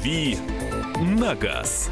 «Дави на газ».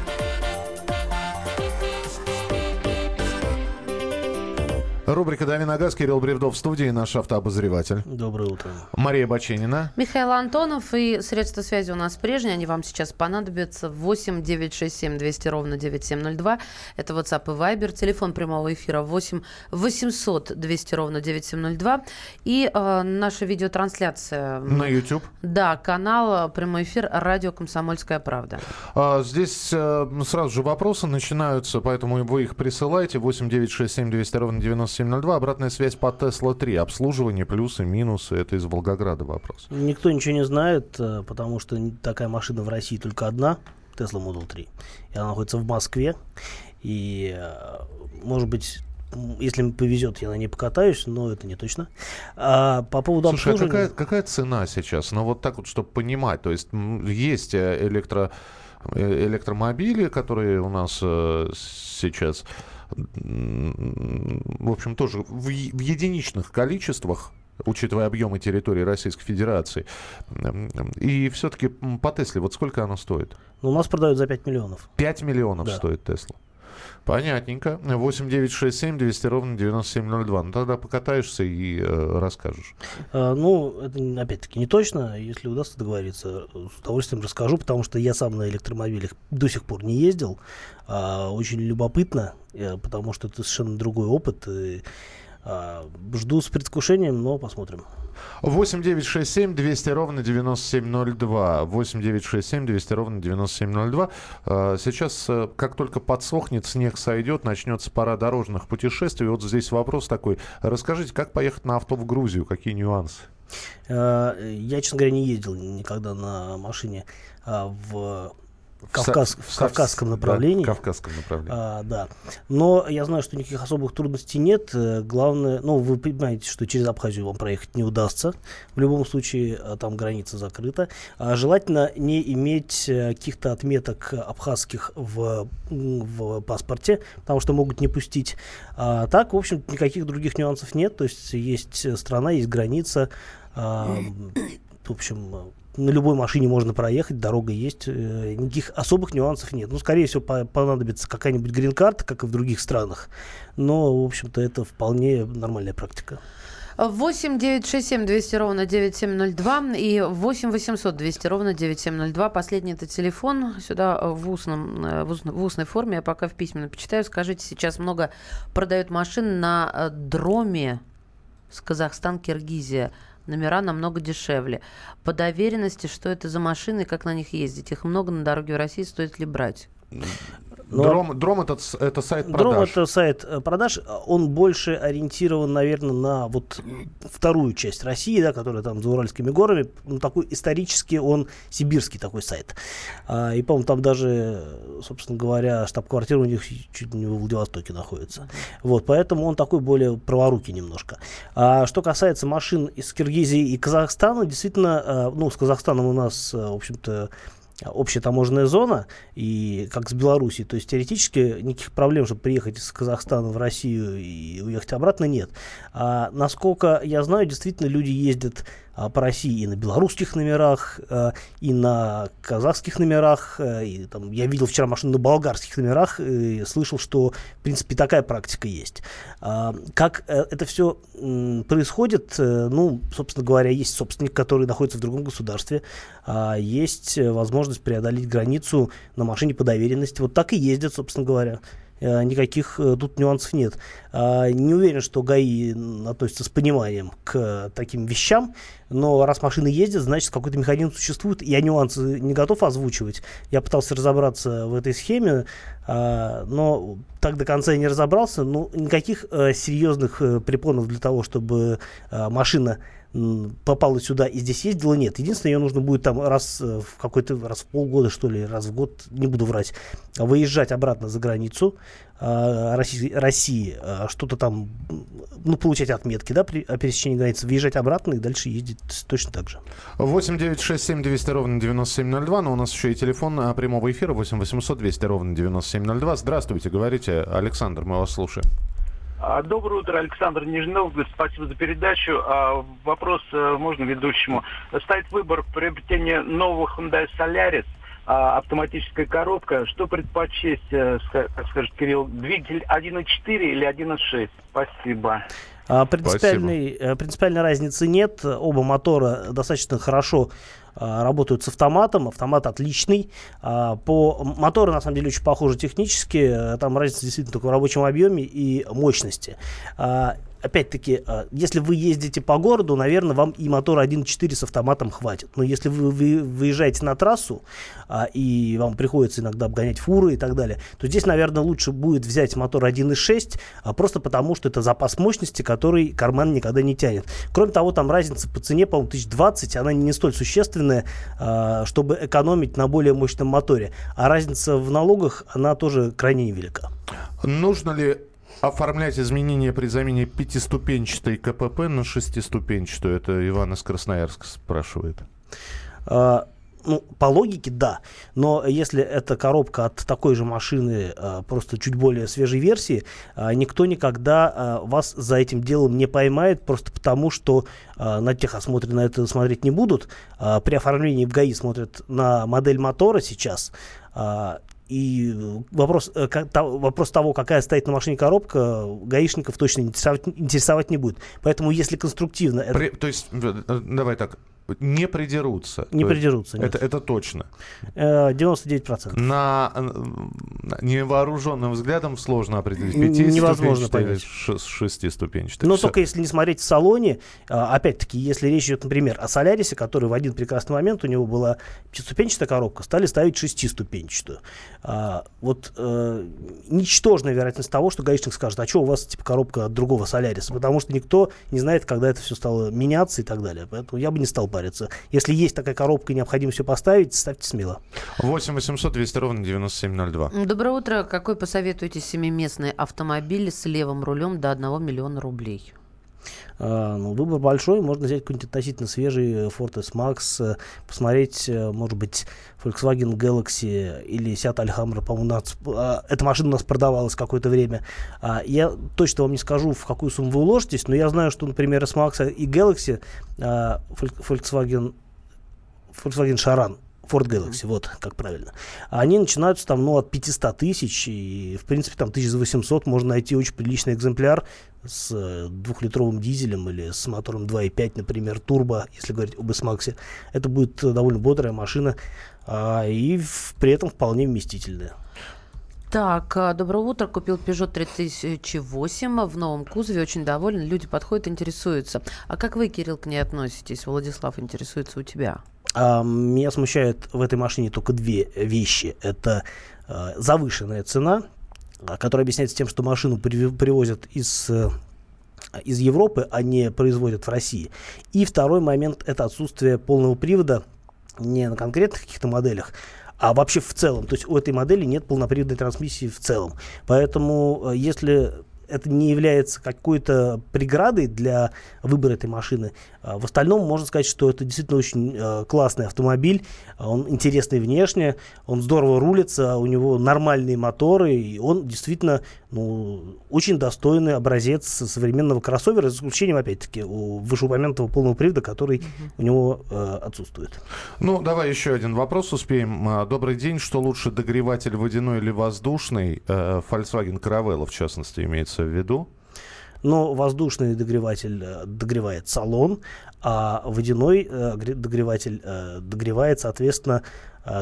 Рубрика «Дави на газ». Кирилл Бревдов в студии, наш автообозреватель. Доброе утро. Мария Баченина. Михаил Антонов и средства связи у нас прежние, они вам сейчас понадобятся. 8 967 200 ровно 9702. Это WhatsApp и Viber. Телефон прямого эфира 8 800 200 ровно 9702. И э, наша видеотрансляция. На YouTube. Да, канал прямой эфир радио «Комсомольская правда». А, здесь а, сразу же вопросы начинаются, поэтому вы их присылайте. 8 967 200 ровно 97 702. Обратная связь по Тесла 3. Обслуживание, плюсы, минусы. Это из Волгограда вопрос. Никто ничего не знает, э, потому что такая машина в России только одна. Tesla Model 3. И она находится в Москве. И, э, может быть, если мне повезет, я на ней покатаюсь, но это не точно. А по поводу Слушай, а обслуживания... какая, какая цена сейчас? Ну, вот так вот, чтобы понимать. То есть есть э, электро электромобили, которые у нас э, сейчас в общем, тоже в, в единичных количествах учитывая объемы территории Российской Федерации. И все-таки по Тесле, вот сколько она стоит? Ну, у нас продают за 5 миллионов. 5 миллионов да. стоит Тесла. Понятненько. 8 9 6 7 200 ровно 9702. Ну, тогда покатаешься и э, расскажешь. А, ну, это, опять-таки, не точно. Если удастся договориться, с удовольствием расскажу, потому что я сам на электромобилях до сих пор не ездил. А, очень любопытно, э, потому что это совершенно другой опыт. И, жду с предвкушением, но посмотрим. 8 9 6 7 200 ровно 9702. 8 9 6 7 200 ровно 9702. А, сейчас, э, как только подсохнет, снег сойдет, начнется пора дорожных путешествий. Вот здесь вопрос такой. Расскажите, как поехать на авто в Грузию? Какие нюансы? А, я, честно говоря, не ездил никогда на машине в Кавказ, в, в кавказском направлении. Да, кавказском направлении. А, да. Но я знаю, что никаких особых трудностей нет. Э, главное, ну, вы понимаете, что через Абхазию вам проехать не удастся. В любом случае, а, там граница закрыта. А желательно не иметь э, каких-то отметок абхазских в, в паспорте, потому что могут не пустить. А так, в общем, никаких других нюансов нет. То есть есть страна, есть граница. А, в общем, на любой машине можно проехать, дорога есть, э, никаких особых нюансов нет. Ну, скорее всего, по понадобится какая-нибудь грин-карта, как и в других странах, но, в общем-то, это вполне нормальная практика. 8 967 200 ровно 9702 и 8 800 200 ровно 9702. Последний это телефон. Сюда в, устном, э, в, устной, в устной форме, я пока в письменной почитаю. Скажите, сейчас много продают машин на э, дроме с Казахстан, Киргизия номера намного дешевле. По доверенности, что это за машины, как на них ездить? Их много на дороге в России, стоит ли брать? Но Дром, Дром это, это сайт продаж. Дром это сайт э, продаж. Он больше ориентирован, наверное, на вот вторую часть России, да, которая там за Уральскими горами. Ну, такой исторический, он сибирский такой сайт. А, и, по-моему, там даже, собственно говоря, штаб-квартира у них чуть не в Владивостоке находится. Вот, поэтому он такой более праворукий немножко. А что касается машин из Киргизии и Казахстана, действительно, э, ну, с Казахстаном у нас, э, в общем-то, общая таможенная зона, и как с Белоруссией. То есть теоретически никаких проблем, чтобы приехать из Казахстана в Россию и уехать обратно, нет. А, насколько я знаю, действительно люди ездят по России и на белорусских номерах, а, и на казахских номерах. А, и, там, я видел вчера машину на болгарских номерах и слышал, что, в принципе, такая практика есть. Как э, это все происходит? Э, ну, собственно говоря, есть собственник, который находится в другом государстве, есть возможность преодолеть границу на машине по доверенности. Вот так и ездят, собственно говоря. Э, никаких э, тут нюансов нет. А, не уверен, что ГАИ относится с пониманием к таким вещам, но раз машины ездят, значит какой-то механизм существует. Я нюансы не готов озвучивать. Я пытался разобраться в этой схеме, а, но так до конца и не разобрался. Но никаких э, серьезных препонов для того, чтобы машина попала сюда и здесь ездила, нет. Единственное, ее нужно будет там раз э, в какой-то раз в полгода, что ли, раз в год, не буду врать, выезжать обратно за границу э, России, России э, что-то там, ну, получать отметки, да, при пересечении границы, выезжать обратно и дальше ездить точно так же. 8 9 6 7 200 ровно 9702, но у нас еще и телефон прямого эфира 8 800 200 ровно 9702. Здравствуйте, говорите, Александр, мы вас слушаем. А, доброе утро, Александр Нижнов. Спасибо за передачу. А, вопрос э, можно ведущему. Стоит выбор приобретения нового Hyundai Solaris а, автоматическая коробка. Что предпочесть, э, скажет Кирилл, двигатель 1.4 или 1.6? Спасибо. А, Принципиальной, э, принципиальной разницы нет. Оба мотора достаточно хорошо а, работают с автоматом. Автомат отличный. А, По моторы, на самом деле, очень похожи технически. Э, Там разница действительно только в рабочем объеме и мощности. Опять-таки, а, если вы ездите по городу, наверное, вам и мотора 1.4 с автоматом хватит. Но если вы, вы выезжаете на трассу, а, и вам приходится иногда обгонять фуры и так далее, то здесь, наверное, лучше будет взять мотор 1.6, а, просто потому, что это запас мощности, который карман никогда не тянет. Кроме того, там разница по цене, по-моему, 1020, она не столь существенная, чтобы экономить на более мощном моторе. А разница в налогах, она тоже крайне невелика. Нужно ли оформлять изменения при замене пятиступенчатой КПП на шестиступенчатую? Это Иван из Красноярска спрашивает. А, ну, по логике, да. Но если это коробка от такой же машины, а, просто чуть более свежей версии, а, никто никогда а, вас за этим делом не поймает, просто потому что а, на техосмотре на это смотреть не будут. А, при оформлении в ГАИ смотрят на модель мотора сейчас. А, и вопрос, э, как- то- вопрос того, какая стоит на машине коробка, гаишников точно интересовать, интересовать не будет. Поэтому, если конструктивно это При- то есть, э, давай так, не придерутся. не То придерутся, нет. Это, это точно. Э, 99%. На э, невооруженным взглядом сложно определить. Н- невозможно понять. ше- шестиступенчатая. Но Всё. только если не смотреть в салоне, а, опять-таки, если речь идет, например, о Солярисе, который в один прекрасный момент у него была пятиступенчатая коробка, стали ставить шестиступенчатую. А, вот э, ничтожная вероятность того, что гаишник скажет, а что у вас типа коробка от другого Соляриса, потому что никто не знает, когда это все стало меняться и так далее. Поэтому я бы не стал париться. Если есть такая коробка и необходимо все поставить, ставьте смело. 8 800 200 ровно 9702. М, Доброе утро. Какой посоветуете семиместный автомобиль с левым рулем до 1 миллиона рублей? А, ну, выбор большой, можно взять какой-нибудь относительно свежий э, Ford S-Max, э, посмотреть, э, может быть, Volkswagen Galaxy или Seat Alhambra, по-моему, нас, эта машина у нас продавалась какое-то время. А, я точно вам не скажу, в какую сумму вы уложитесь, но я знаю, что, например, S-Max и Galaxy, Volk- Volkswagen, Volkswagen Charan, Ford Galaxy, вот как правильно. Они начинаются там, ну, от 500 тысяч, и, в принципе, там 1800 можно найти очень приличный экземпляр с э, двухлитровым дизелем или с мотором 2.5, например, турбо, если говорить об S-Max. Это будет э, довольно бодрая машина а, и в- при этом вполне вместительная. Так, а, доброе утро. Купил Peugeot 3008 в новом кузове. Очень доволен. Люди подходят, интересуются. А как вы, Кирилл, к ней относитесь? Владислав интересуется у тебя. Меня смущает в этой машине только две вещи. Это э, завышенная цена, а, которая объясняется тем, что машину привозят из, э, из Европы, а не производят в России. И второй момент – это отсутствие полного привода не на конкретных каких-то моделях, а вообще в целом. То есть у этой модели нет полноприводной трансмиссии в целом. Поэтому э, если это не является какой-то преградой для выбора этой машины. А В остальном можно сказать, что это действительно очень э, классный автомобиль. Он интересный внешне, он здорово рулится, у него нормальные моторы, и он действительно ну, очень достойный образец современного кроссовера, за исключением, опять-таки, у вышеупомянутого полного привода, который у него э, отсутствует. Ну, давай еще один вопрос успеем. А, Добрый день. Что лучше, догреватель водяной или воздушный? Э, Volkswagen Caravella, в частности, имеется в виду. Но воздушный догреватель э, догревает салон, а водяной э, гре- догреватель э, догревает, соответственно,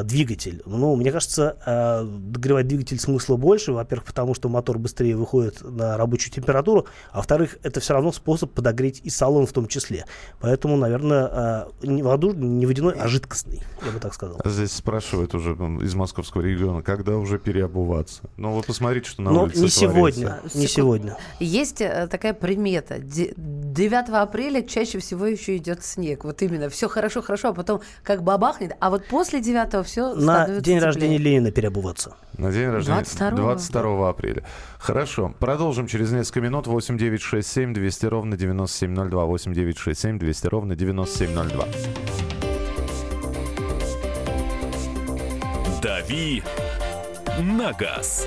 двигатель. Ну, мне кажется, э, догревать двигатель смысла больше. Во-первых, потому что мотор быстрее выходит на рабочую температуру. А во-вторых, это все равно способ подогреть и салон в том числе. Поэтому, наверное, э, не, воздушный, не водяной, а жидкостный, я бы так сказал. Здесь спрашивают уже из московского региона, когда уже переобуваться. Ну, вы посмотрите, что на Но улице не творится. сегодня, не сегодня. Есть э, такая примета. Де- 9 апреля чаще всего еще идет снег. Вот именно. Все хорошо, хорошо, а потом как бабахнет. А вот после 9 все На день рождения Ленина переобуваться. На день рождения 22-го. 22 апреля. Хорошо. Продолжим через несколько минут. 8 9 6 7 200 ровно 9702. 8 9 6 7 200 ровно 9702. «Дави на газ».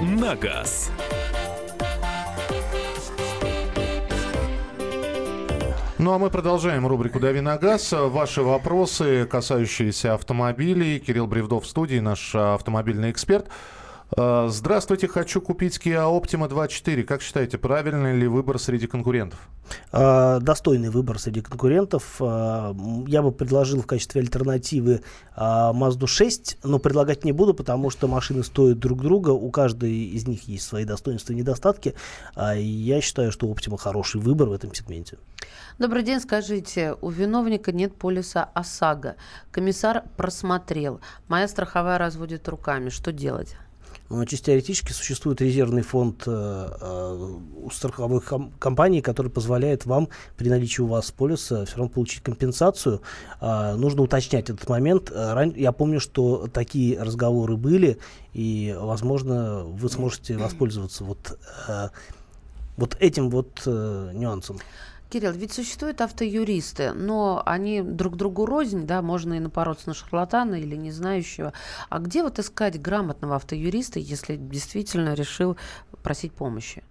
на газ». Ну а мы продолжаем рубрику «Дави на газ». Ваши вопросы, касающиеся автомобилей. Кирилл Бревдов в студии, наш автомобильный эксперт. Э, Здравствуйте, хочу купить Kia Optima 2.4. Как считаете, правильный ли выбор среди конкурентов? А, достойный выбор среди конкурентов. М, Я бы предложил в качестве альтернативы Mazda 6, но предлагать не буду, потому что машины стоят друг друга, у каждой из них есть свои достоинства и недостатки. И Я считаю, что Optima хороший выбор в этом сегменте. Добрый день, скажите, у виновника нет полиса ОСАГО. Комиссар просмотрел. Моя страховая разводит руками. Что делать? Но чисто теоретически существует резервный фонд э, э, у страховых ком- компаний, который позволяет вам при наличии у вас полиса все равно получить компенсацию. А, нужно уточнять этот момент. А, ран- Я помню, что такие разговоры были, и, возможно, вы сможете воспользоваться вот, э, вот этим вот э, нюансом. Кирилл, ведь существуют автоюристы, но они друг другу рознь, да, можно и напороться на шарлатана или не знающего. А где вот искать грамотного автоюриста, если действительно решил просить помощи?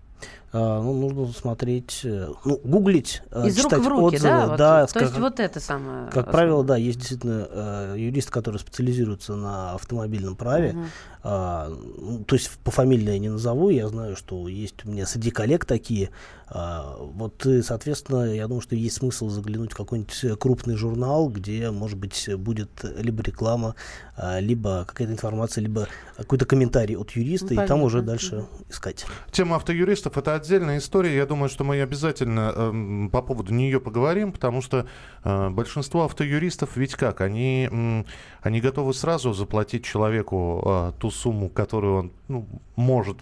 А, ну, нужно смотреть, э, ну, гуглить, э, Из рук читать в руки, отзывы. да? Вот, да, то есть вот это самое. Как основное. правило, да, есть действительно э, юристы, которые специализируются на автомобильном праве. Мгм. А, ну, то есть по фамилии я не назову, я знаю, что есть у меня среди коллег такие. А, вот, и, соответственно, я думаю, что есть смысл заглянуть в какой-нибудь э, крупный журнал, где, может быть, будет либо реклама, а, либо какая-то информация, либо какой-то комментарий от юриста, Ну, и там уже дальше искать. Тема автоюристов это отдельная история. Я думаю, что мы обязательно эм, по поводу нее поговорим, потому что э, большинство автоюристов ведь как? Они, м, они готовы сразу заплатить человеку э, ту сумму, которую он ну, может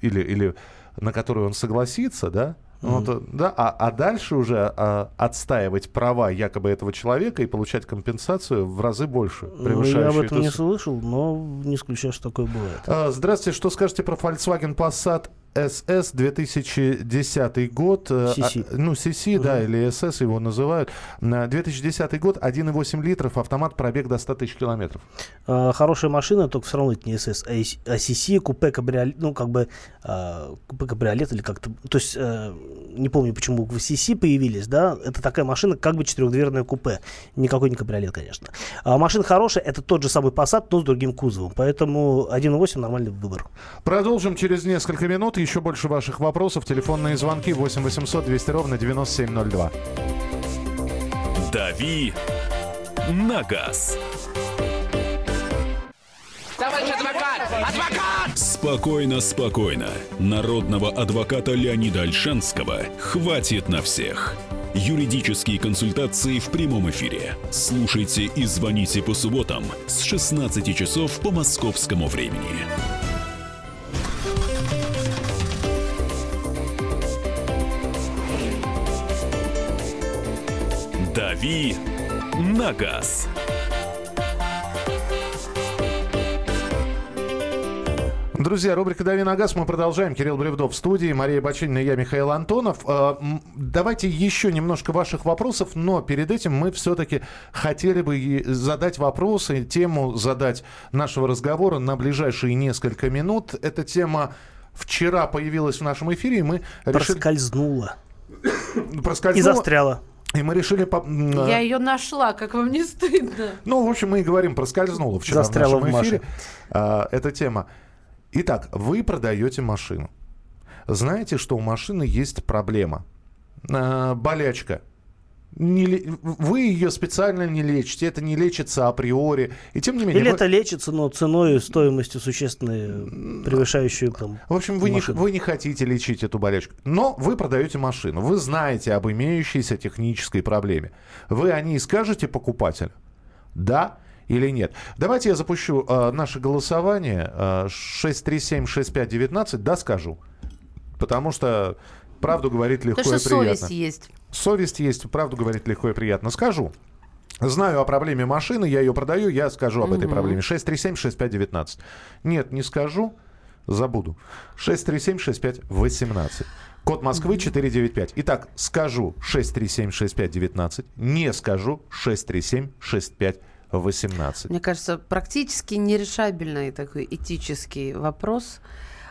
или, или на которую он согласится, да? Ну, Вот, э, да, а, а дальше уже а, отстаивать права якобы этого человека и получать компенсацию в разы больше, Ну, я об этом эту не слышал, но не исключаю, что такое бывает. А, Здравствуйте, что скажете про Volkswagen Passat SS 2010 год? э, CC. а, ну, CC, да, или SS его называют. На 2010 год, 1,8 литров, автомат, пробег до 100 тысяч километров. А, хорошая машина, только все равно это не SS, а а CC, купе кабриолет, ну, как бы, а, купе кабриолет или как-то, то есть, э, не помню, почему буквы CC появились, да, это такая машина, как бы четырехдверное купе, никакой не кабриолет, конечно. А машина хорошая, это тот же самый Passat, но с другим кузовом, поэтому 1.8 нормальный выбор. Продолжим через несколько минут. Еще больше ваших вопросов. Телефонные звонки 8 800 200 ровно 9702. «Дави на газ». Спокойно, спокойно. Народного адвоката Леонида Альшанского хватит на всех. Юридические консультации в прямом эфире. Слушайте и звоните по субботам с 16 часов по московскому времени. «Дави на газ». Друзья, рубрика «Дави на газ». Мы продолжаем. Кирилл Бревдов в студии, Мария Бачинина и я, Михаил Антонов. М, Давайте еще немножко ваших вопросов, но перед этим мы все-таки хотели бы задать вопросы, тему задать нашего разговора на ближайшие несколько минут. Эта тема вчера появилась в нашем эфире, и мы решили... Проскользнула и проскользнула. застряла. И мы решили... Я э, ее нашла, как вам не стыдно. Ну, в общем, мы и говорим, проскользнула вчера Застряла в нашем эфире а, эта тема. Итак, вы продаете машину. Знаете, что у машины есть проблема, А, болячка. Не вы ее специально не лечите, это не лечится априори. И тем не менее... Или вы- это лечится, но ценой и стоимостью существенной, превышающей там, В общем, вы не, вы не хотите лечить эту болячку. Но вы продаете машину. Вы знаете об имеющейся технической проблеме. Вы о ней скажете покупателю? Да или нет? Давайте я запущу э, наше голосование. Э, 637-6519. Да, скажу. Потому что правду говорит легко Потому и что приятно. совесть есть. Совесть есть, правду говорит легко и приятно. Скажу. Знаю о проблеме машины, я ее продаю, я скажу об этой проблеме. 637-6519. Нет, не скажу, забуду. 637-6518. Код Москвы 495. Итак, скажу 637-6519. Не скажу 637-6518. Мне кажется, практически нерешабельный такой этический вопрос.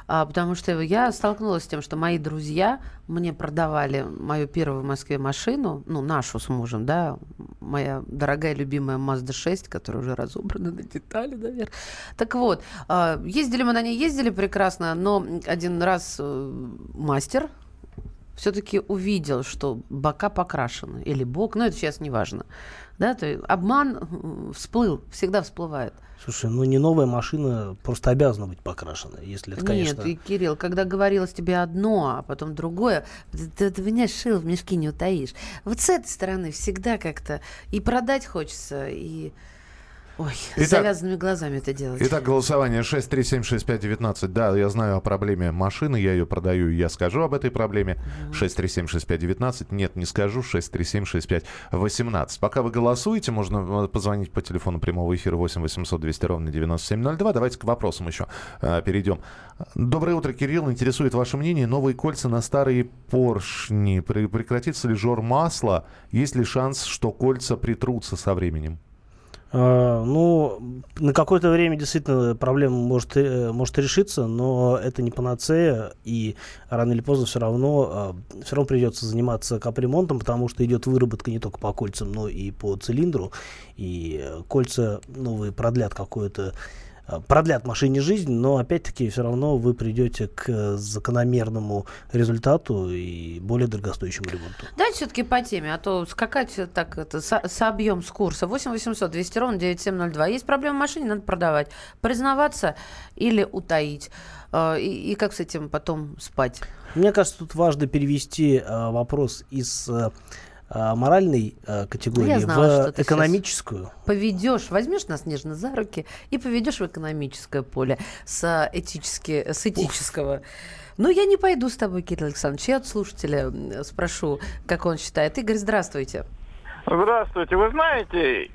А, потому что я столкнулась с тем, что мои друзья мне продавали мою первую в Москве машину, ну, нашу с мужем, да, моя дорогая любимая Mazda 6, которая уже разобрана на детали, наверное. Так вот, а, ездили мы на ней, ездили прекрасно, но один раз э, мастер все-таки увидел, что бока покрашены, или бок, ну, это сейчас не важно. Да, то есть обман м, всплыл, всегда всплывает. Слушай, ну не новая машина просто обязана быть покрашена, если это, конечно... Нет, и, Кирилл, когда говорилось тебе одно, а потом другое, ты, ты, ты меня шил в мешки не утаишь. Вот с этой стороны всегда как-то и продать хочется, и... Ой, с Итак- завязанными глазами это делать. Итак, голосование 637-6519. Да, я знаю о проблеме машины, я ее продаю, я скажу об этой проблеме. 637-6519. Нет, не скажу. 637-6518. Пока вы голосуете, можно э, позвонить по телефону прямого эфира 8 800 200 ровно 9702. Давайте к вопросам еще э, перейдем. Доброе утро, Кирилл. Интересует ваше мнение. Новые кольца на старые поршни. Пре- Прекратится ли жор масла? Есть ли шанс, что кольца притрутся со временем? А, ну, на какое-то время действительно проблема может, э, может решиться, но это не панацея, и рано или поздно все равно, все равно придется заниматься капремонтом, потому что идет выработка не только по кольцам, но и по цилиндру, и кольца новые продлят какое-то продлят машине жизнь, но опять-таки все равно вы придете к э, закономерному результату и более дорогостоящему ремонту. Давайте все-таки по теме, а то скакать так это со- собьем с курса. 8 800 200 ровно 9702. Есть проблема в машине, надо продавать. Признаваться или утаить. Э, И, и как с этим потом спать? Мне кажется, тут важно перевести э, вопрос из э, э, моральной э, категории Я знала, в экономическую. Поведешь, возьмешь нас нежно за руки и поведешь в экономическое поле с, этически, с этического. Ну, я не пойду с тобой, Кирилл Александрович. Я от слушателя спрошу, как он считает. Игорь, здравствуйте. Здравствуйте. Вы знаете,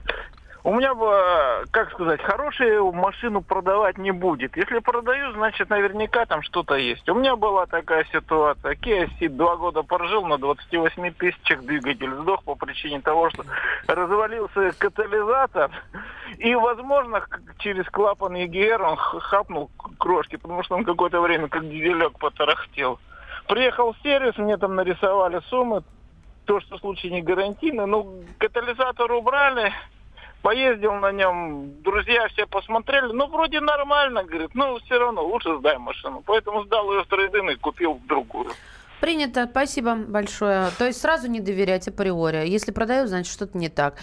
у меня бы, как сказать, хорошую машину продавать не будет. Если продаю, значит, наверняка там что-то есть. У меня была такая ситуация. Kia Ceed два года прожил, на 28 тысячах двигатель сдох по причине того, что развалился катализатор. И, возможно, через клапан EGR он хапнул крошки, потому что он какое-то время как дизелек потарахтел. Приехал в сервис, мне там нарисовали суммы, то, что случай не гарантийный. Ну, катализатор убрали, поездил на нем, друзья все посмотрели, ну, вроде нормально, говорит, ну, все равно лучше сдай машину. Поэтому сдал ее в трейдин и купил другую. Принято, спасибо большое. То есть сразу не доверять априори. Если продаю, значит что-то не так.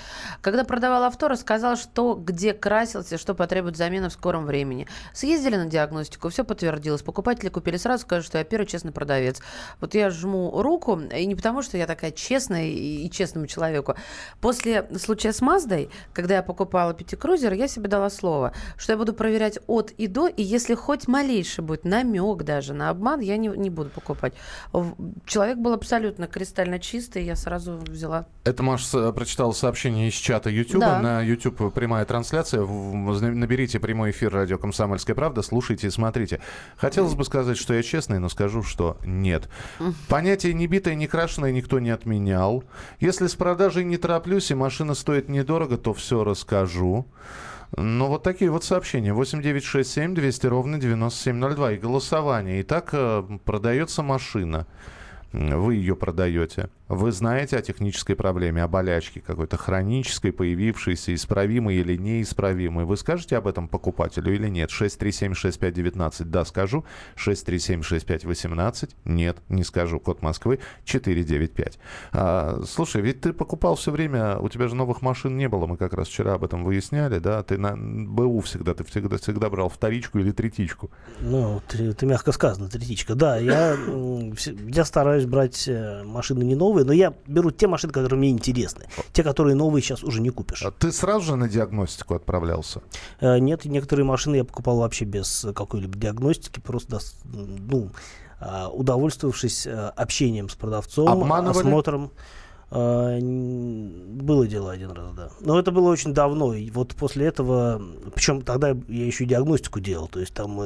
Когда продавал авто, рассказал, что где красился, что потребует замены в скором времени. Съездили на диагностику, все подтвердилось. Покупатели купили сразу, скажут, что я первый честный продавец. Вот я жму руку, и не потому, что я такая честная и, честному человеку. После случая с Маздой, когда я покупала пятикрузер, я себе дала слово, что я буду проверять от и до, и если хоть малейший будет намек даже на обман, я не, не буду покупать. Человек был абсолютно кристально чистый, я сразу взяла. Это Маша с- прочитала сообщение из чата YouTube. Да. На YouTube прямая трансляция. Наберите прямой эфир радио «Комсомольская правда», слушайте и смотрите. Хотелось бы сказать, что я честный, но скажу, что нет. Понятие «не битое, не крашеное» никто не отменял. Если с продажей не тороплюсь и машина стоит недорого, то все расскажу. Ну, вот такие вот сообщения. 8967 200 ровно 9702. И голосование. Итак, э, продается машина. Вы ее продаете, вы знаете о технической проблеме, о болячке какой-то хронической, появившейся, исправимой или неисправимой, вы скажете об этом покупателю или нет? 6376519, да, скажу. 6376518, нет, не скажу. Код Москвы 495. А, слушай, ведь ты покупал все время, у тебя же новых машин не было, мы как раз вчера об этом выясняли, да? Ты на БУ всегда, ты всегда, всегда брал вторичку или третичку. Ну, ты, ты мягко сказано, третичка. Да, я, я стараюсь брать э, машины не новые, но я беру те машины, которые мне интересны. Те, которые новые сейчас уже не купишь. А Ты сразу же на диагностику отправлялся? Э, Нет, некоторые машины я покупал вообще без э, какой-либо диагностики, просто ну, а, удовольствовавшись общением с продавцом, Обманывали? осмотром. Было дело один раз, да. Но это было очень давно. И вот после этого, причем тогда я еще и диагностику делал, то есть там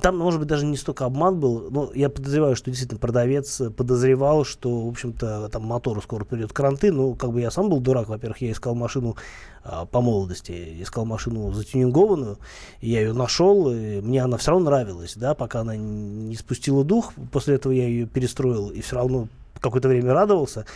там, может быть, даже не столько обман был, но я подозреваю, что действительно продавец э, подозревал, что, в общем-то, там мотору скоро придет кранты. Ну, как бы я сам был дурак. Во-первых, я искал машину а, по молодости, искал машину затюнингованную, и я ее нашел, и мне она все равно нравилась, да, пока она не спустила дух. После этого я ее перестроил и все равно какое-то время радовался,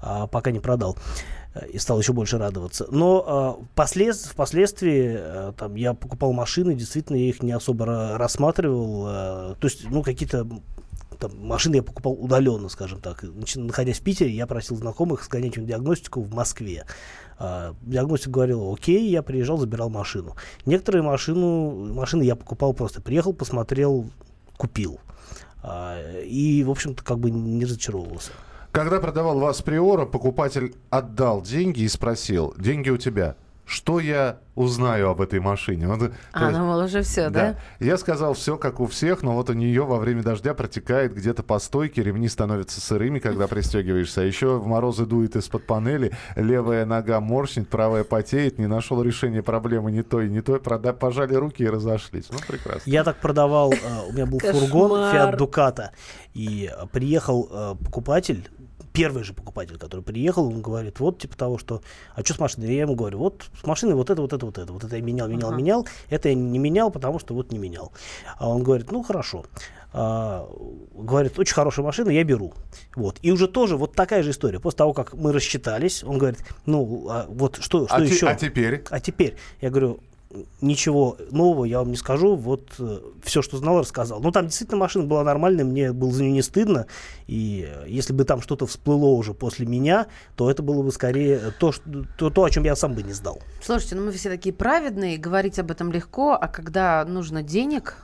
а, пока не продал э, и стал еще больше радоваться. Но послед- впоследствии э, там, я покупал машины, действительно, я их не особо ра- рассматривал. э, то есть, ну, какие-то там, машины я покупал удаленно, скажем так. Начи- Находясь в Питере, я просил знакомых сгонять им диагностику в Москве. А, диагностик говорил, окей, я приезжал, забирал машину. Некоторые машину, машины я покупал просто. Приехал, посмотрел, купил. А, и, в общем-то, как бы не разочаровывался. Когда продавал вас Приора, покупатель отдал деньги и спросил, деньги у тебя, что я узнаю об этой машине? Вот, то А, есть- ну, мол, уже все, да? Я сказал, все как у всех, но вот у нее во время дождя протекает где-то по стойке, ремни становятся сырыми, когда пристегиваешься, а еще в морозы дует из-под панели, левая нога морщит, правая потеет, не нашел решения проблемы ни той, ни той, прода- пожали руки и разошлись. Ну, прекрасно. Я так продавал, э, у меня был фургон. Fiat Ducato, и э, приехал э, покупатель, первый же покупатель, который приехал, он говорит, вот типа того, что, а что с машиной? Я ему говорю, вот с машиной вот это, вот это, вот это, вот это я менял, менял, Ага. менял, это я не менял, потому что вот не менял. А он говорит, ну хорошо. А, говорит, очень хорошая машина, я беру. Вот. И уже тоже вот такая же история. После того, как мы рассчитались, он говорит, ну, а вот что, что а, те- еще? а теперь? А теперь, я говорю, ничего нового я вам не скажу, вот все, что знал, рассказал. Ну, там действительно машина была нормальная, мне было за нее не стыдно, и э, если бы там что-то всплыло уже после меня, то это было бы скорее то, что, то, то, о чем я сам бы не сдал. Слушайте, ну мы все такие праведные, говорить об этом легко, а когда нужно денег,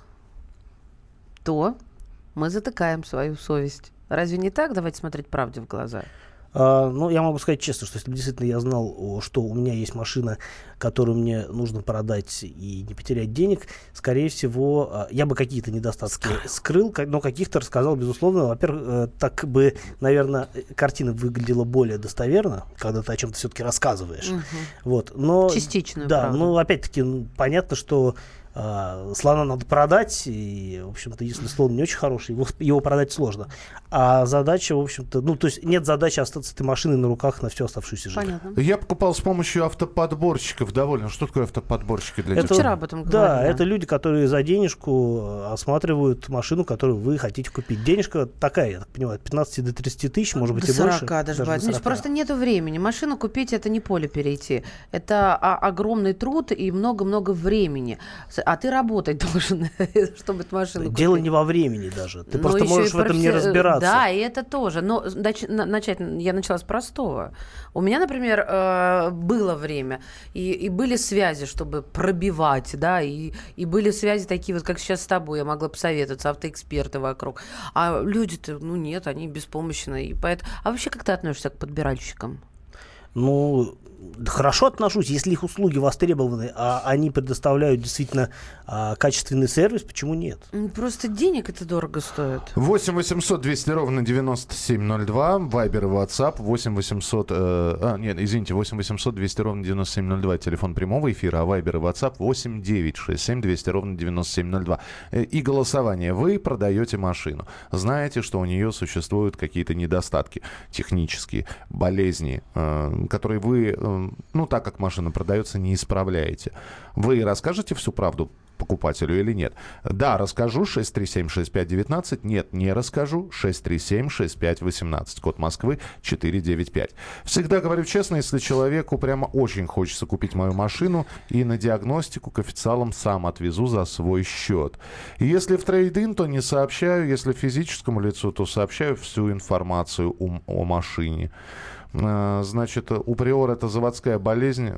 то мы затыкаем свою совесть. Разве не так? Давайте смотреть правде в глаза. А, ну, я могу сказать честно, что если бы действительно я знал, что у меня есть машина, которую мне нужно продать и не потерять денег, скорее всего, а, я бы какие-то недостатки скрыл, но каких-то рассказал, безусловно. Во-первых, э, так бы, наверное, картина выглядела более достоверно, когда ты о чем-то все-таки рассказываешь. Вот, но... Частичную Да, правду. ну, опять-таки, ну, понятно, что а, слона надо продать, и, в общем-то, если слон не очень хороший, его, его продать сложно. А задача, в общем-то, ну, то есть нет задачи остаться этой машиной на руках на всю оставшуюся жизнь. Понятно. Я покупал с помощью автоподборщиков довольно. Что такое автоподборщики для Это- детей? Вчера об этом Да, говорили. это люди, которые за денежку э, осматривают машину, которую вы хотите купить. Денежка такая, я так понимаю, от 15 до 30 тысяч, может быть, до и 40 больше. даже, до бывает. Значит, 40. просто нету времени. Машину купить это не поле перейти. Это огромный труд и много-много времени. А ты работать должен, чтобы эту машину купить. Дело не во времени даже. Ты Ну, просто можешь в этом не профи- разбираться. Да, и это тоже. Но нач- на- начать я начала с простого. У меня, например, э, было время, и, и были связи, чтобы пробивать, да, и, и были связи такие, вот как сейчас с тобой, я могла посоветоваться, автоэксперты вокруг. А люди-то, ну нет, они беспомощны. И поэтому... А вообще как ты относишься к подбиральщикам? Ну, хорошо отношусь, если их услуги востребованы, а они предоставляют действительно а, качественный сервис, почему нет? М, Просто денег это дорого стоит. 8 800 200 ровно 9702. Вайбер и WhatsApp 8 800... э, а, нет, извините, 8 800 200 ровно 9702. Телефон прямого эфира, а Вайбер и WhatsApp 8 967 200 ровно 9702. Э, И голосование. Вы продаете машину. Знаете, что у нее существуют какие-то недостатки технические, болезни, э, которые вы, ну, так как машина продается, не исправляете. Вы расскажете всю правду покупателю или нет. Да, расскажу 6376519. Нет, не расскажу 6376518. Код Москвы 495. Всегда говорю честно, если человеку прямо очень хочется купить мою машину и на диагностику к официалам сам отвезу за свой счет. Если в трейдин, то не сообщаю. Если физическому лицу, то сообщаю всю информацию о, о машине. А, Значит, у Приора это заводская болезнь.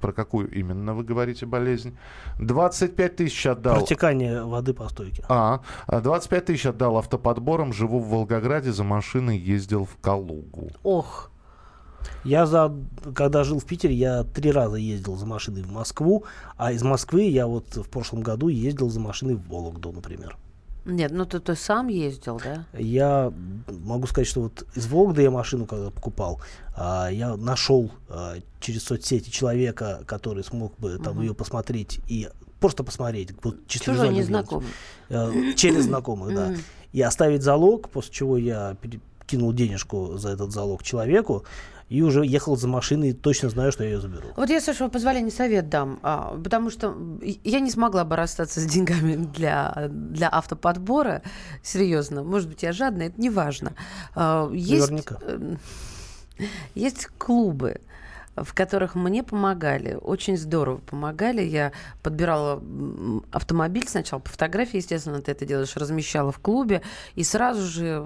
Про какую именно вы говорите болезнь? 25 тысяч отдал. Протекание воды по стойке. А, 25 тысяч отдал автоподбором. Живу в Волгограде, за машиной ездил в Калугу. Ох. Я за, когда жил в Питере, я три раза ездил за машиной в Москву, а из Москвы я вот в прошлом году ездил за машиной в Вологду, например. Нет, ну ты, ты сам ездил, да? Я могу сказать, что вот из Вологды я машину когда покупал, а, я нашел а, через соцсети человека, который смог бы там ее посмотреть и просто посмотреть. Вот, чисто Чужой незнакомый. Э, Через знакомых, да. И оставить залог, после чего я кинул денежку за этот залог человеку и уже ехал за машиной, точно знаю, что я ее заберу. Вот я, с вашего позволения, совет дам, а, потому что я не смогла бы расстаться с деньгами для, для автоподбора, серьезно. Может быть, я жадная, это не важно. А, Есть, Наверняка. э, есть клубы, в которых мне помогали, очень здорово помогали. Я подбирала автомобиль сначала по фотографии, естественно, ты это делаешь, размещала в клубе, и сразу же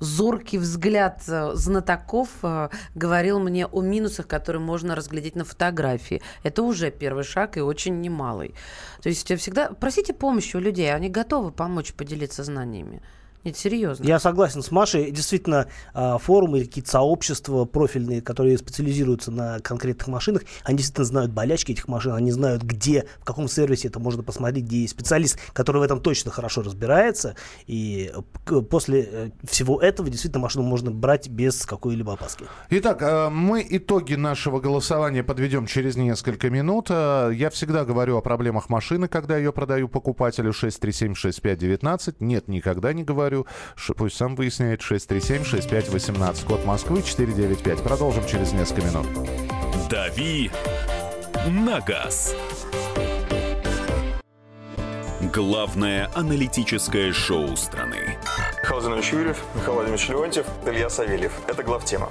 зоркий взгляд э, знатоков э, говорил мне о минусах, которые можно разглядеть на фотографии. Это уже первый шаг и очень немалый. То есть всегда просите помощи у людей, они готовы помочь поделиться знаниями. Нет, серьезно. Я согласен с Машей. Действительно, а, форумы какие-то сообщества профильные, которые специализируются на конкретных машинах, они действительно знают болячки этих машин, они знают, где, в каком сервисе это можно посмотреть, где есть специалист, который в этом точно хорошо разбирается. И после э, всего этого действительно машину можно брать без какой-либо опаски. Итак, э, мы итоги нашего голосования подведем через несколько минут. Э, Я всегда говорю о проблемах машины, когда ее продаю покупателю 6376519. Нет, никогда не говорю. Ш- Пусть сам выясняет 6376518. Код Москвы 495. Продолжим через несколько минут. «Дави на газ». Главное аналитическое шоу страны. Михаил Юрьев, Михаил Владимирович Леонтьев, Илья Савельев. Это главтема.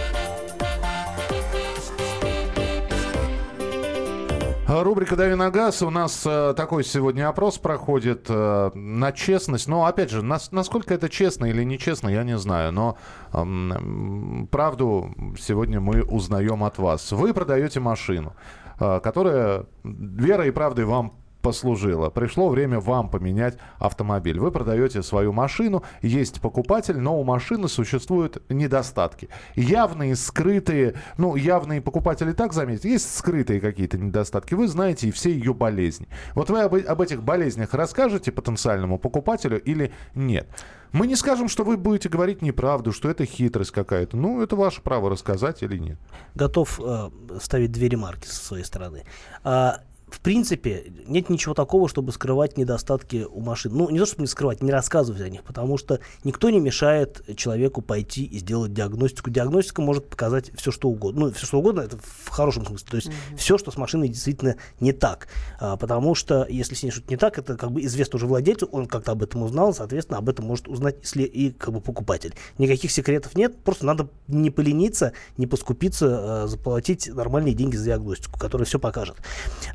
Рубрика «Дави на газ». У нас э, такой сегодня опрос проходит э, на честность. Но, опять же, нас- насколько это честно или нечестно, я не знаю. Но правду сегодня мы узнаем от вас. Вы продаете машину, э, которая верой и правдой вам послужила. Пришло время вам поменять автомобиль. Вы продаете свою машину, есть покупатель, но у машины существуют недостатки. Явные, скрытые, ну, явные покупатели так заметят, есть скрытые какие-то недостатки. Вы знаете и все ее болезни. Вот вы об, об этих болезнях расскажете потенциальному покупателю или нет? Мы не скажем, что вы будете говорить неправду, что это хитрость какая-то. Ну, это ваше право рассказать или нет. готов э, ставить две ремарки со своей стороны. А, в принципе, нет ничего такого, чтобы скрывать недостатки у машин. Ну, не то, чтобы не скрывать, не рассказывать о них, потому что никто не мешает человеку пойти и сделать диагностику. Диагностика может показать все, что угодно. Ну, все, что угодно, это в хорошем смысле. То есть все, что с машиной действительно не так. А, потому что, если с ней что-то не так, это как бы известно уже владельцу, он как-то об этом узнал, соответственно, об этом может узнать если и как бы покупатель. Никаких секретов нет, просто надо не полениться, не поскупиться, а, заплатить нормальные деньги за диагностику, которая все покажет.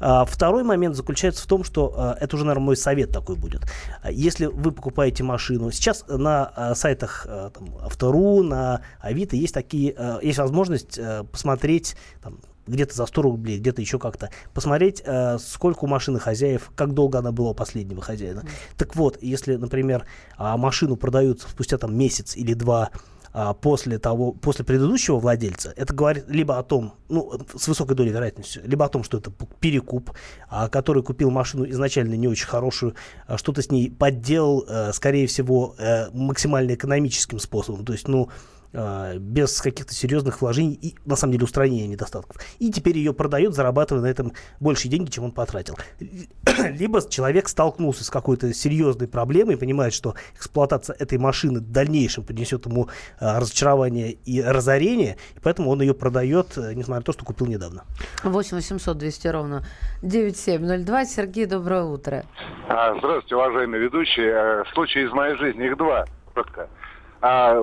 А, второй момент заключается в том, что а, это уже, наверное, мой совет такой будет. Если вы покупаете машину, сейчас на а, сайтах а, там, Автору, на Авито есть такие, есть возможность посмотреть там, где-то за 100 рублей, где-то еще как-то, посмотреть, э, сколько у машины хозяев, как долго она была у последнего хозяина. Так вот, если, например, а, машину продают спустя там месяц или два, а, после того, после предыдущего владельца, это говорит либо о том, ну, с высокой долей вероятности, либо о том, что это перекуп, а, который купил машину изначально не очень хорошую, а, что-то с ней подделал, а, скорее всего, а, максимально экономическим способом. То есть, ну, без каких-то серьезных вложений и, на самом деле, устранения недостатков. И теперь ее продает, зарабатывая на этом больше деньги, чем он потратил. Либо человек столкнулся с какой-то серьезной проблемой и понимает, что эксплуатация этой машины в дальнейшем принесет ему а, разочарование и разорение, и поэтому он ее продает, э, несмотря на то, что купил недавно. 8 800 200 ровно 9702. Сергей, доброе утро. А, здравствуйте, уважаемые ведущие. Э, Случай из моей жизни, их два, коротко. А,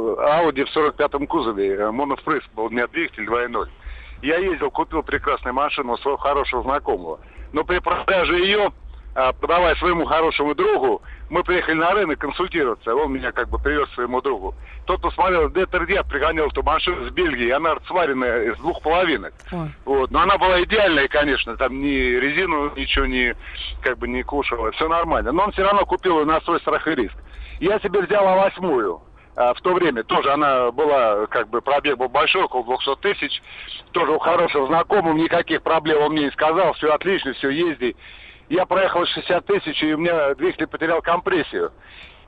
Audi в 45-м кузове, э, монофрейс был у меня двигатель 2.0. Я ездил, купил прекрасную машину своего хорошего знакомого. Но при продаже ее, а, подавая своему хорошему другу, мы приехали на рынок консультироваться. Он меня как бы привез своему другу. Тот посмотрел, Детердия пригонял эту машину с Бельгии. Она сваренная из двух половинок. Ой. Вот. Но она была идеальная, конечно. Там ни резину ничего не, как бы не кушала. Все нормально. Но он все равно купил ее на свой страх и риск. Я себе взял а восьмую. А, в то время тоже она была, как бы, пробег был большой, около 200 тысяч. Тоже у хорошего знакомого, никаких проблем он мне не сказал, все отлично, все езди. Я проехал 60 тысяч, и у меня двигатель потерял компрессию.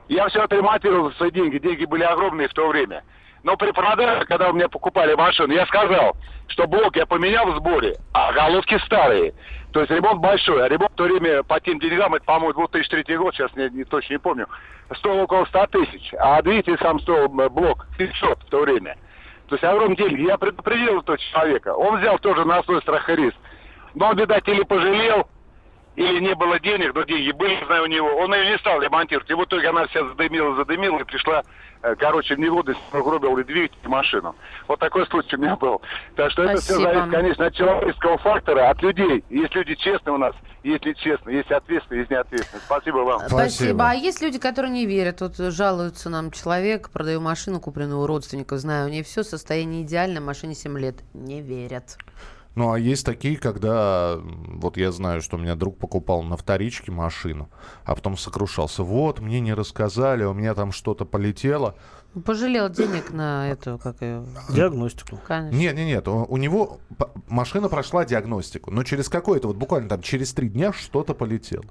Я все отремонтировал за свои деньги, деньги были огромные в то время. Но при продаже, когда у меня покупали машину, я сказал, что блок я поменял в сборе, а головки старые. То есть ремонт большой. А ремонт в то время по тем деньгам, это, по-моему, 2003 год, сейчас не, не точно не помню, стоил около 100 тысяч. А двигатель сам стоил м, блок 500 в то время. То есть огромные деньги. Я предупредил этого человека. Он взял тоже на свой страх и риск. Но он, видать, или пожалел, или не было денег, но деньги были, знаю, у него. Он ее не стал ремонтировать. И в итоге она вся задымила, задымила, и пришла, э, короче, в негодность, угробила и двигатель, машину. Вот такой случай у меня был. Так что это все Спасибо. зависит, конечно, от человеческого фактора, от людей. Есть люди честные у нас, есть нечестные, есть ответственные, есть неответственные. Спасибо вам. Спасибо. А есть люди, которые не верят. Вот жалуются нам человек, продаю машину, купленную у родственников, знаю, у нее все состояние идеально, машине 7 лет. Не верят. Ну, а есть такие, когда, вот я знаю, что у меня друг покупал на вторичке машину, а потом сокрушался. Вот, мне не рассказали, у меня там что-то полетело. Пожалел денег на эту, как ее... Диагностику. Конечно. Нет, нет, нет, у, него машина прошла диагностику, но через какое-то, вот буквально там через три дня что-то полетело.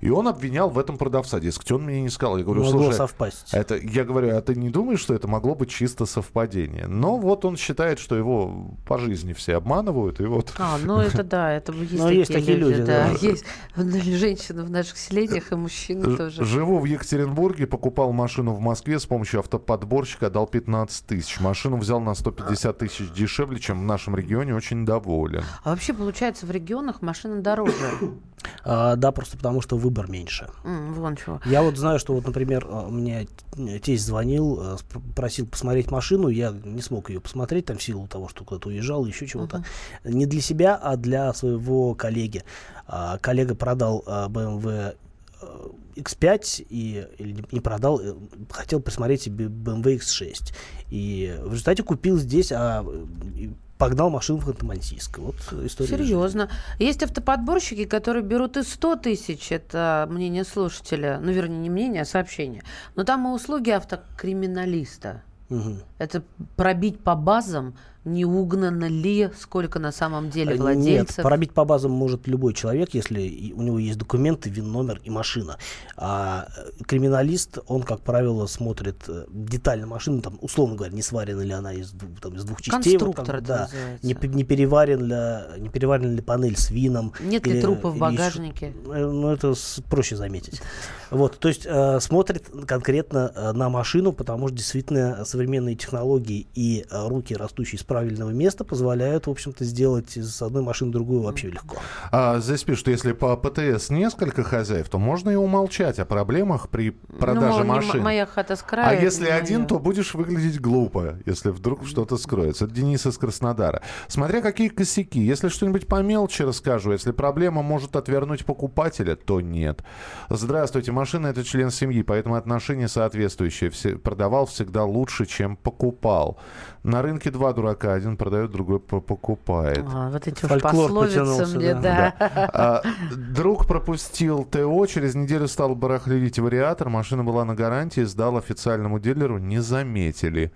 И он обвинял в этом продавца, дескать, он мне не сказал. Я говорю, Могло слушай, совпасть. это, я говорю, а ты не думаешь, что это могло быть чисто совпадение? Но вот он считает, что его по жизни все обманывают, и вот... А, ну это да, это есть, Но такие, есть такие люди, да. да. Есть женщины в наших селениях и мужчины тоже. Живу в Екатеринбурге, покупал машину в Москве с помощью автоподборщика, дал 15 тысяч. Машину взял на 150 тысяч дешевле, чем в нашем регионе, очень доволен. А вообще, получается, в регионах машины дороже. А, да, просто потому что выбор меньше. М, Вон чего. Я вот знаю, что вот, например, а, мне тесть звонил, сп- просил посмотреть машину, я не смог ее посмотреть, там в силу того, что куда-то уезжал, еще чего-то. Не для себя, а для своего коллеги. А, Коллега продал а, BMW э, X5 и или не- не продал, э, хотел присмотреть себе BMW X6. И в результате купил здесь, а погнал машину в Ханты-Мансийск. Вот история. Серьезно. Есть автоподборщики, которые берут и 100 тысяч, это мнение слушателя, ну, вернее, не мнение, а сообщение. Но там и услуги автокриминалиста. Мгм. Это пробить по базам, не угнано ли, сколько на самом деле Э, владельцев. Нет, пробить по базам может любой человек, если у него есть документы, ВИН-номер и машина. А э, криминалист, он, как правило, смотрит э, детально машину, там, условно говоря, не сварена ли она из, двух- там, из двух частей. вот Конструктор там, это да, называется. не, не, переварен ли, не переварена ли панель с вином. Нет ли или- трупа в багажнике? Э, Ну, это с- проще заметить. Вот, то есть э, смотрит конкретно э, на машину, потому что действительно современные технологии и э, руки, растущие из правильного места, позволяют, в общем-то, сделать из одной машины другую вообще легко. А здесь пишут, что если по ПТС несколько хозяев, то можно и умолчать о проблемах при продаже ну, мол, не машины. м- моя хата с А краю. если не один, моя. то будешь выглядеть глупо, если вдруг что-то скроется. Это Денис из Краснодара. Смотря какие косяки. Если что-нибудь по мелочи расскажу, если проблема может отвернуть покупателя, то нет. Здравствуйте, машина это член семьи, поэтому отношения соответствующие. Все- продавал всегда лучше, чем покупал. На рынке два дурака пока один продает, другой покупает. А, вот эти Фольклор пословицы мне, да. да. А, друг пропустил ТО, через неделю стал барахлить вариатор, машина была на гарантии, сдал официальному дилеру, не заметили.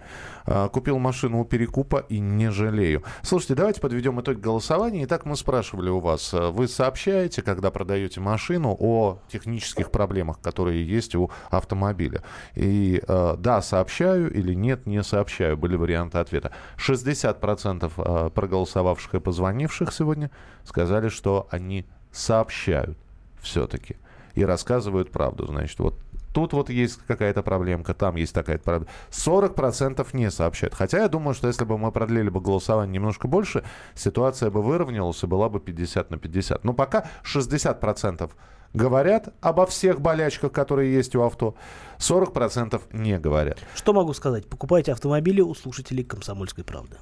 А, купил машину у Перекупа и не жалею. Слушайте, давайте подведем итог голосования. Итак, мы спрашивали у вас, а, вы сообщаете, когда продаете машину, о технических проблемах, которые есть у автомобиля? И а, да, сообщаю или нет, не сообщаю, были варианты ответа. 60% проголосовавших и позвонивших сегодня сказали, что они сообщают все-таки и рассказывают правду. Значит, вот тут вот есть какая-то проблемка, там есть такая-то проблема. 40% не сообщают. Хотя я думаю, что если бы мы продлили бы голосование немножко больше, ситуация бы выровнялась и была бы 50 на 50. Но пока 60% говорят обо всех болячках, которые есть у авто, 40% не говорят. Что могу сказать? Покупайте автомобили у слушателей «Комсомольской правды».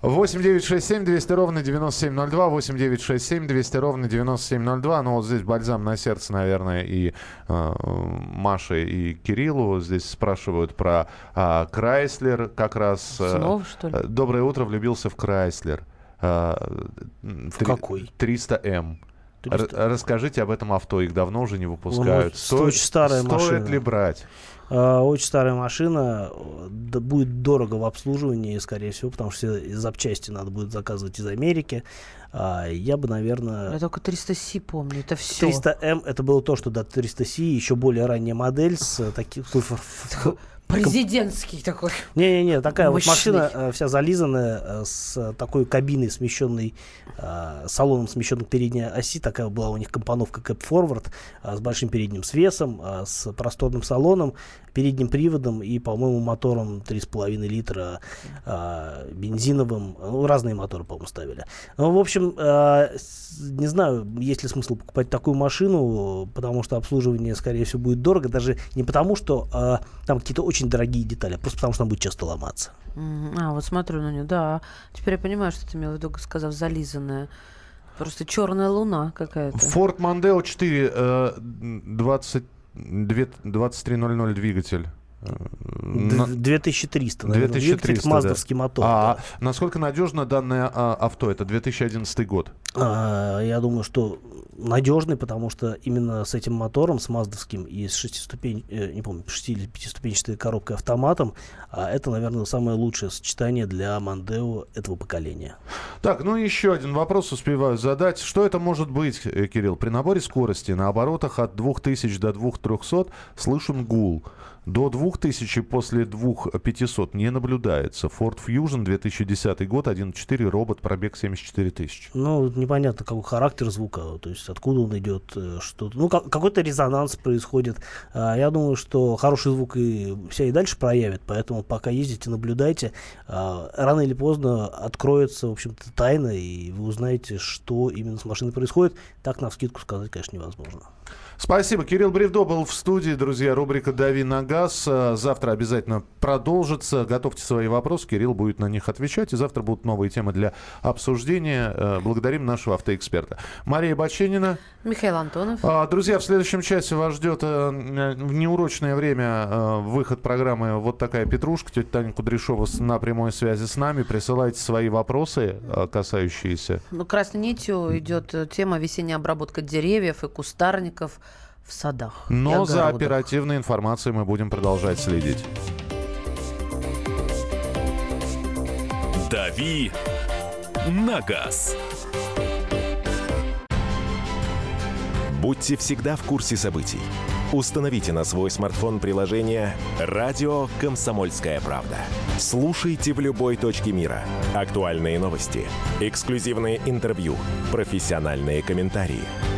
8 9 6 7 200 ровно 9702. 8 9 6 7 200 ровно 9702. Ну, вот здесь бальзам на сердце, наверное, и э, Маше, и Кириллу. Здесь спрашивают про э, Крайслер как раз. Э, Снова, что ли? Доброе утро, влюбился в Крайслер. Э, в какой? 300М. 300. Расскажите об этом авто. Их давно уже не выпускают. Ну, стоит, очень старая стоит машина. ли брать? А, очень старая машина, будет дорого в обслуживании, скорее всего, потому что все запчасти надо будет заказывать из Америки. А, я бы, наверное... Я только 300C помню, это все. 300M это было то, что до 300C, еще более ранняя модель с таких Президентский такой. Не-не-не, такая Мощный. вот машина э, вся зализанная, э, с такой кабиной смещенной, э, салоном смещенной к передней оси. Такая была у них компоновка Cap Forward с большим передним свесом, с просторным салоном, передним приводом и, по-моему, мотором 3,5 литра бензиновым. Ну, разные моторы, по-моему, ставили. Ну, в общем, не знаю, есть ли смысл покупать такую машину, потому что обслуживание, скорее всего, будет дорого. Даже не потому, что там какие-то очень очень дорогие детали, просто потому что она будет часто ломаться. А, вот смотрю на нее, да. Теперь я понимаю, что ты имел в виду, сказав, зализанная. Просто черная луна какая-то. Ford Mondeo 4, э, 20, 2300 двигатель. 2300, наверное. 2300, маздовский да. мотор. А да. насколько надежно данное а, авто? Это 2011 год. А, я думаю, что надежный, потому что именно с этим мотором, с маздовским и с шестиступень, э, не помню, шести или пятиступенчатой коробкой автоматом, а это, наверное, самое лучшее сочетание для Мандео этого поколения. Так, ну еще один вопрос успеваю задать. Что это может быть, э, Кирилл? При наборе скорости на оборотах от 2000 до 2300 слышен гул. До 2000 после 2500 не наблюдается. Ford Fusion 2010 год, 1.4, робот, пробег 74 тысячи. Ну, непонятно, какой характер звука, то есть откуда он идет, э, что Ну, как, какой-то резонанс происходит. А, я думаю, что хороший звук и вся и дальше проявит, поэтому пока ездите, наблюдайте. А, рано или поздно откроется, в общем-то, тайна, и вы узнаете, что именно с машиной происходит. Так на вскидку сказать, конечно, невозможно. Спасибо. Кирилл Бревдо был в студии. Друзья, рубрика «Дави на газ». Э, завтра обязательно продолжится. Готовьте свои вопросы. Кирилл будет на них отвечать. И завтра будут новые темы для обсуждения. Э, благодарим нашего автоэксперта. Мария Баченина. Михаил Антонов. А, друзья, в следующем часе вас ждет э, в неурочное время выход программы «Вот такая петрушка». Тетя Таня Кудряшова на прямой связи с нами. Присылайте свои вопросы, касающиеся... Ну, красной нитью идет тема весенняя обработка деревьев и кустарников в садах. Но за оперативной информацией мы будем продолжать следить. Дави на газ. Будьте всегда в курсе событий. Установите на свой смартфон приложение «Радио Комсомольская правда». Слушайте в любой точке мира. Актуальные новости, эксклюзивные интервью, профессиональные комментарии –